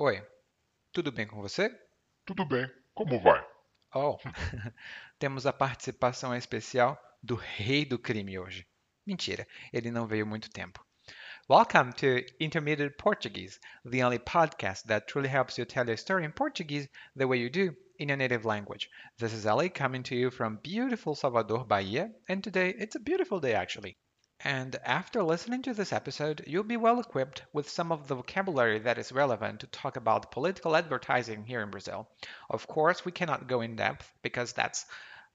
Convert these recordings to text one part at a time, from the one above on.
Oi, tudo bem com você? Tudo bem, como vai? Oh, temos a participação especial do rei do crime hoje. Mentira, ele não veio muito tempo. Welcome to Intermediate Portuguese, the only podcast that truly helps you tell your story in Portuguese the way you do in your native language. This is Ali coming to you from beautiful Salvador, Bahia, and today it's a beautiful day actually. And after listening to this episode, you'll be well equipped with some of the vocabulary that is relevant to talk about political advertising here in Brazil. Of course, we cannot go in depth because that's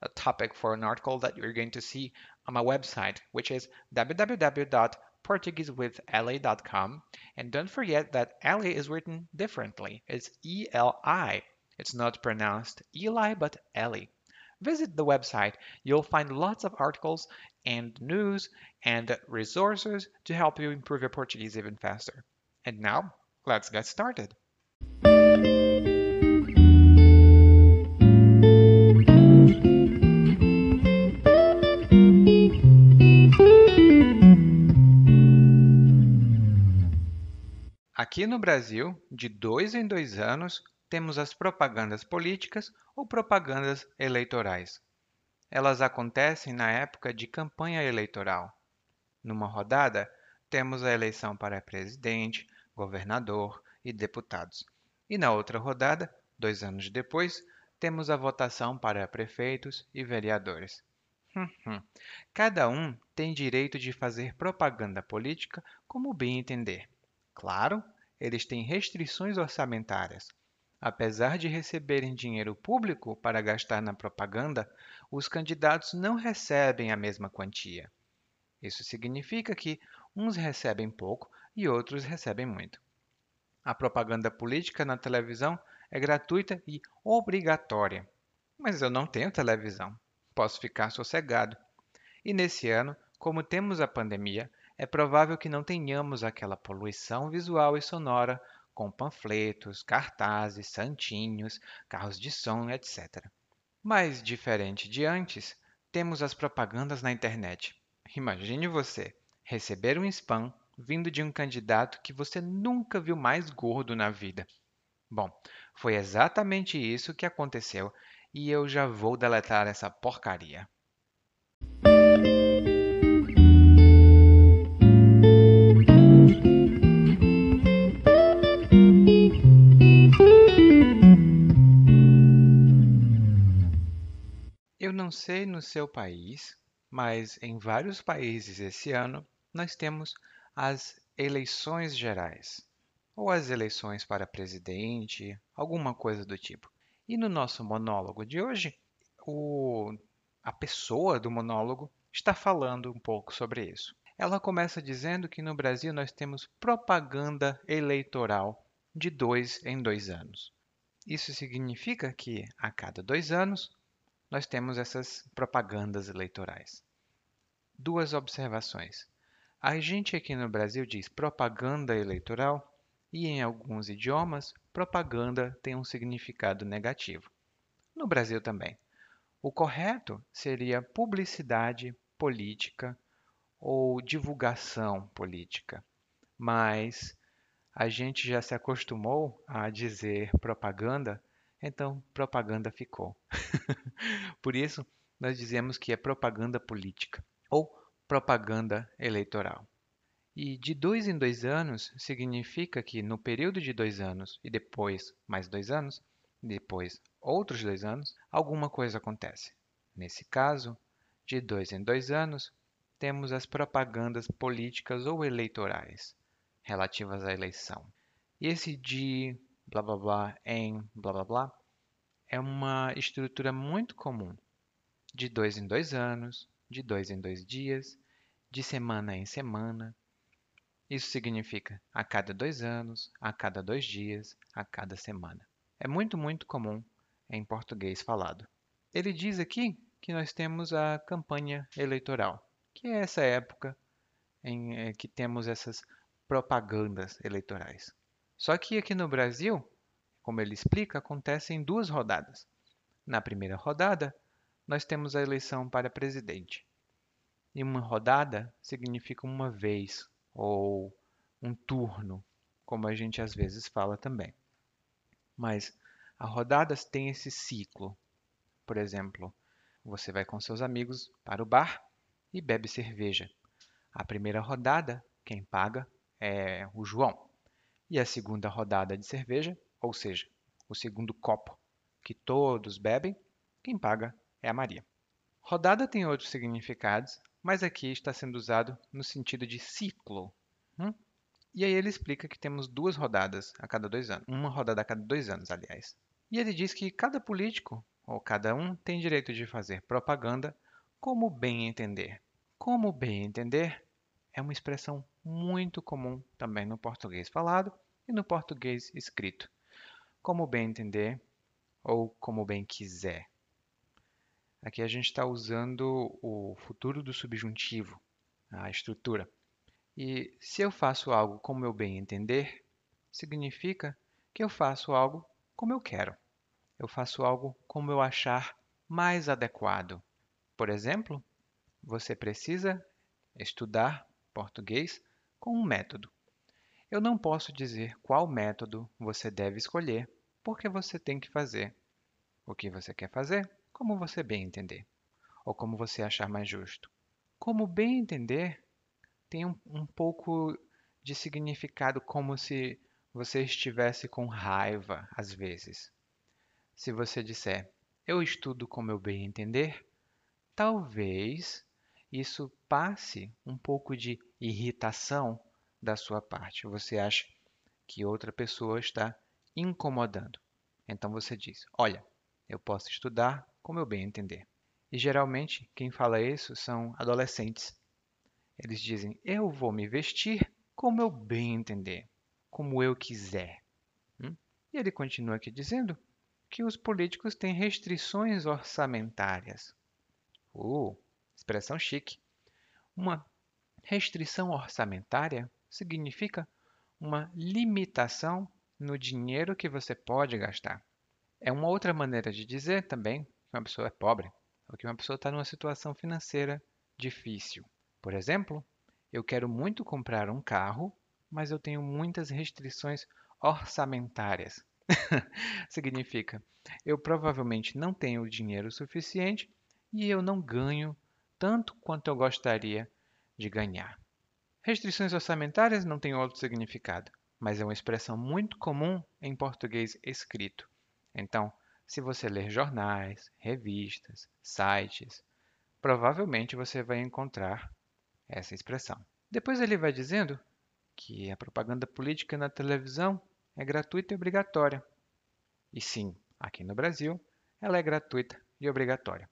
a topic for an article that you're going to see on my website, which is www.portuguesewithla.com. And don't forget that Eli is written differently. It's E L I. It's not pronounced Eli, but Eli. Visit the website. You'll find lots of articles and news and resources to help you improve your Portuguese even faster. And now, let's get started. Aqui no Brasil, de dois em dois anos, temos as propagandas políticas ou propagandas eleitorais. Elas acontecem na época de campanha eleitoral. Numa rodada, temos a eleição para presidente, governador e deputados. E na outra rodada, dois anos depois, temos a votação para prefeitos e vereadores. Cada um tem direito de fazer propaganda política como bem entender. Claro, eles têm restrições orçamentárias. Apesar de receberem dinheiro público para gastar na propaganda, os candidatos não recebem a mesma quantia. Isso significa que uns recebem pouco e outros recebem muito. A propaganda política na televisão é gratuita e obrigatória. Mas eu não tenho televisão. Posso ficar sossegado. E nesse ano, como temos a pandemia, é provável que não tenhamos aquela poluição visual e sonora com panfletos, cartazes, santinhos, carros de som, etc. Mas, diferente de antes, temos as propagandas na internet. Imagine você receber um spam vindo de um candidato que você nunca viu mais gordo na vida. Bom, foi exatamente isso que aconteceu e eu já vou deletar essa porcaria. Sei no seu país, mas em vários países esse ano nós temos as eleições gerais, ou as eleições para presidente, alguma coisa do tipo. E no nosso monólogo de hoje, o, a pessoa do monólogo está falando um pouco sobre isso. Ela começa dizendo que no Brasil nós temos propaganda eleitoral de dois em dois anos. Isso significa que a cada dois anos nós temos essas propagandas eleitorais. Duas observações. A gente aqui no Brasil diz propaganda eleitoral e em alguns idiomas, propaganda tem um significado negativo. No Brasil também. O correto seria publicidade política ou divulgação política. Mas a gente já se acostumou a dizer propaganda então propaganda ficou. Por isso, nós dizemos que é propaganda política ou propaganda eleitoral. E de dois em dois anos significa que no período de dois anos e depois mais dois anos, depois outros dois anos, alguma coisa acontece. Nesse caso, de dois em dois anos, temos as propagandas políticas ou eleitorais relativas à eleição. E esse de blá blá blá em blá blá blá é uma estrutura muito comum, de dois em dois anos, de dois em dois dias, de semana em semana. Isso significa a cada dois anos, a cada dois dias, a cada semana. É muito, muito comum em português falado. Ele diz aqui que nós temos a campanha eleitoral, que é essa época em é, que temos essas propagandas eleitorais. Só que aqui no Brasil, como ele explica, acontece em duas rodadas. Na primeira rodada, nós temos a eleição para presidente. E uma rodada significa uma vez ou um turno, como a gente às vezes fala também. Mas a rodada tem esse ciclo. Por exemplo, você vai com seus amigos para o bar e bebe cerveja. A primeira rodada, quem paga é o João. E a segunda rodada de cerveja, ou seja, o segundo copo que todos bebem, quem paga é a Maria. Rodada tem outros significados, mas aqui está sendo usado no sentido de ciclo. Hum? E aí ele explica que temos duas rodadas a cada dois anos, uma rodada a cada dois anos, aliás. E ele diz que cada político, ou cada um, tem direito de fazer propaganda como bem entender. Como bem entender é uma expressão muito comum também no português falado e no português escrito. Como bem entender ou como bem quiser. Aqui a gente está usando o futuro do subjuntivo, a estrutura. E se eu faço algo como eu bem entender, significa que eu faço algo como eu quero. Eu faço algo como eu achar mais adequado. Por exemplo, você precisa estudar português com um método. Eu não posso dizer qual método você deve escolher, porque você tem que fazer o que você quer fazer, como você bem entender, ou como você achar mais justo. Como bem entender tem um, um pouco de significado como se você estivesse com raiva às vezes. Se você disser, eu estudo como eu bem entender, talvez isso passe um pouco de irritação da sua parte. Você acha que outra pessoa está incomodando. Então você diz: Olha, eu posso estudar como eu bem entender. E geralmente quem fala isso são adolescentes. Eles dizem: Eu vou me vestir como eu bem entender, como eu quiser. Hum? E ele continua aqui dizendo que os políticos têm restrições orçamentárias. Uh, expressão chique. Uma restrição orçamentária significa uma limitação no dinheiro que você pode gastar. É uma outra maneira de dizer também que uma pessoa é pobre, ou que uma pessoa está numa situação financeira difícil. Por exemplo, eu quero muito comprar um carro, mas eu tenho muitas restrições orçamentárias. Significa, eu provavelmente não tenho dinheiro suficiente e eu não ganho tanto quanto eu gostaria de ganhar. Restrições orçamentárias não tem outro significado, mas é uma expressão muito comum em português escrito. Então, se você ler jornais, revistas, sites, provavelmente você vai encontrar essa expressão. Depois ele vai dizendo que a propaganda política na televisão é gratuita e obrigatória. E sim, aqui no Brasil, ela é gratuita e obrigatória.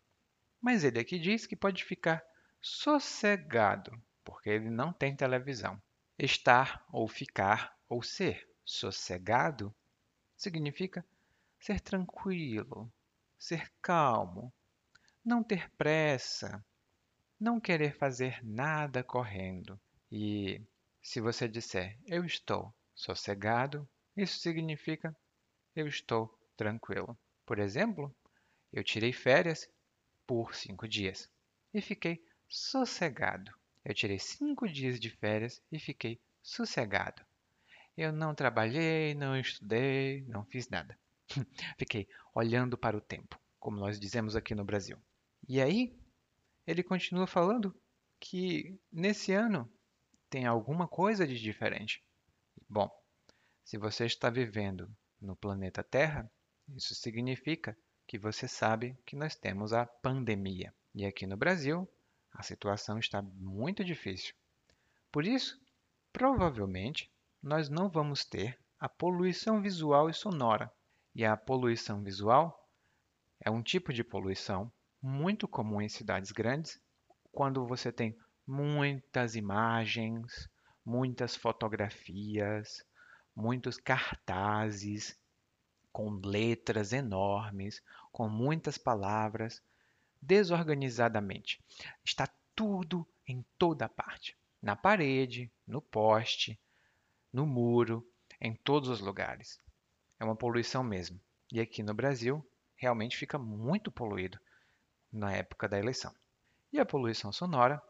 Mas ele aqui diz que pode ficar sossegado porque ele não tem televisão. Estar ou ficar ou ser sossegado significa ser tranquilo, ser calmo, não ter pressa, não querer fazer nada correndo. E se você disser eu estou sossegado, isso significa eu estou tranquilo. Por exemplo, eu tirei férias por cinco dias e fiquei sossegado. Eu tirei cinco dias de férias e fiquei sossegado. Eu não trabalhei, não estudei, não fiz nada. fiquei olhando para o tempo, como nós dizemos aqui no Brasil. E aí, ele continua falando que nesse ano tem alguma coisa de diferente. Bom, se você está vivendo no planeta Terra, isso significa que você sabe que nós temos a pandemia. E aqui no Brasil, a situação está muito difícil. Por isso, provavelmente, nós não vamos ter a poluição visual e sonora. E a poluição visual é um tipo de poluição muito comum em cidades grandes, quando você tem muitas imagens, muitas fotografias, muitos cartazes com letras enormes, com muitas palavras, desorganizadamente. Está tudo em toda parte. Na parede, no poste, no muro, em todos os lugares. É uma poluição mesmo. E aqui no Brasil, realmente fica muito poluído na época da eleição. E a poluição sonora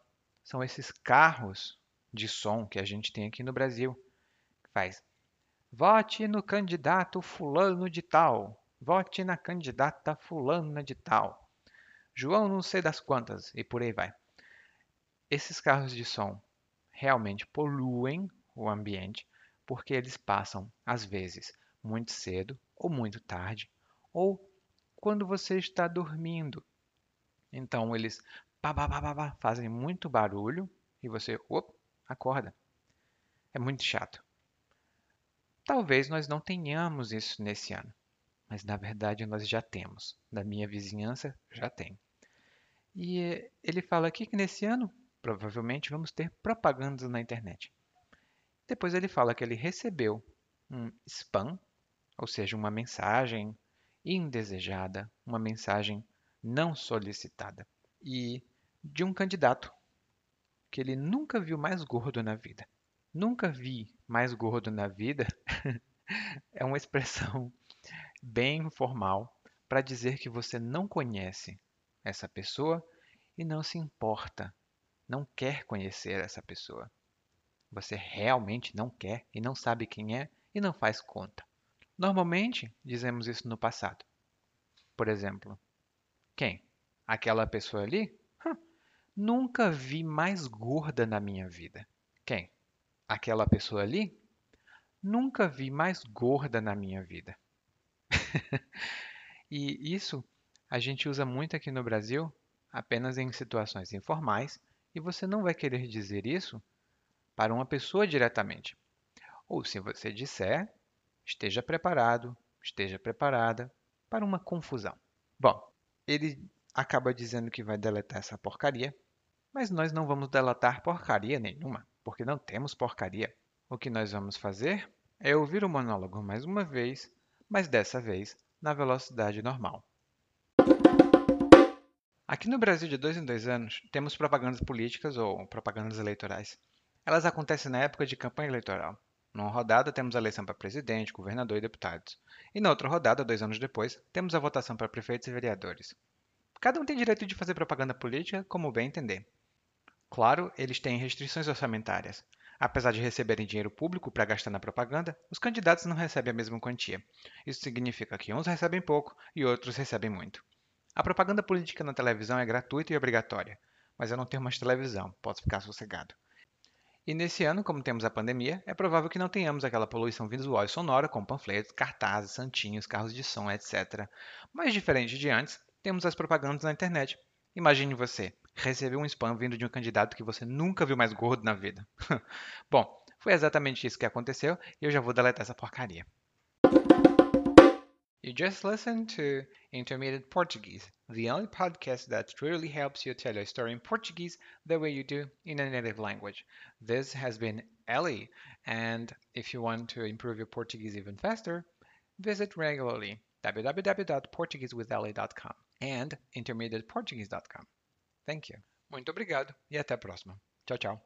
são esses carros de som que a gente tem aqui no Brasil, faz Vote no candidato fulano de tal. Vote na candidata fulana de tal. João não sei das quantas e por aí vai. Esses carros de som realmente poluem o ambiente porque eles passam, às vezes, muito cedo ou muito tarde, ou quando você está dormindo. Então eles pá, pá, pá, pá, fazem muito barulho e você op, acorda. É muito chato. Talvez nós não tenhamos isso nesse ano, mas na verdade nós já temos. Na minha vizinhança já tem. E ele fala aqui que nesse ano provavelmente vamos ter propagandas na internet. Depois ele fala que ele recebeu um spam, ou seja, uma mensagem indesejada, uma mensagem não solicitada, e de um candidato que ele nunca viu mais gordo na vida. Nunca vi mais gordo na vida é uma expressão bem informal para dizer que você não conhece essa pessoa e não se importa, não quer conhecer essa pessoa. Você realmente não quer e não sabe quem é e não faz conta. Normalmente dizemos isso no passado. Por exemplo, quem? Aquela pessoa ali? Hum, nunca vi mais gorda na minha vida. Quem? Aquela pessoa ali? Nunca vi mais gorda na minha vida. e isso a gente usa muito aqui no Brasil apenas em situações informais e você não vai querer dizer isso para uma pessoa diretamente. Ou se você disser, esteja preparado, esteja preparada para uma confusão. Bom, ele acaba dizendo que vai deletar essa porcaria, mas nós não vamos deletar porcaria nenhuma, porque não temos porcaria. O que nós vamos fazer é ouvir o monólogo mais uma vez, mas dessa vez na velocidade normal. Aqui no Brasil, de dois em dois anos, temos propagandas políticas ou propagandas eleitorais. Elas acontecem na época de campanha eleitoral. Numa rodada, temos a eleição para presidente, governador e deputados. E na outra rodada, dois anos depois, temos a votação para prefeitos e vereadores. Cada um tem direito de fazer propaganda política como bem entender. Claro, eles têm restrições orçamentárias. Apesar de receberem dinheiro público para gastar na propaganda, os candidatos não recebem a mesma quantia. Isso significa que uns recebem pouco e outros recebem muito. A propaganda política na televisão é gratuita e obrigatória, mas eu não tenho mais televisão, posso ficar sossegado. E nesse ano, como temos a pandemia, é provável que não tenhamos aquela poluição visual e sonora como panfletos, cartazes, santinhos, carros de som, etc. Mas diferente de antes, temos as propagandas na internet. Imagine você receber um spam vindo de um candidato que você nunca viu mais gordo na vida. Bom, foi exatamente isso que aconteceu e eu já vou deletar essa porcaria. You just listened to Intermediate Portuguese, the only podcast that truly helps you tell a story in Portuguese the way you do in a native language. This has been Ellie, and if you want to improve your Portuguese even faster, visit regularly www.portuguesewithellie.com and intermediateportuguese.com. Thank you. Muito obrigado e até a próxima. Tchau, tchau.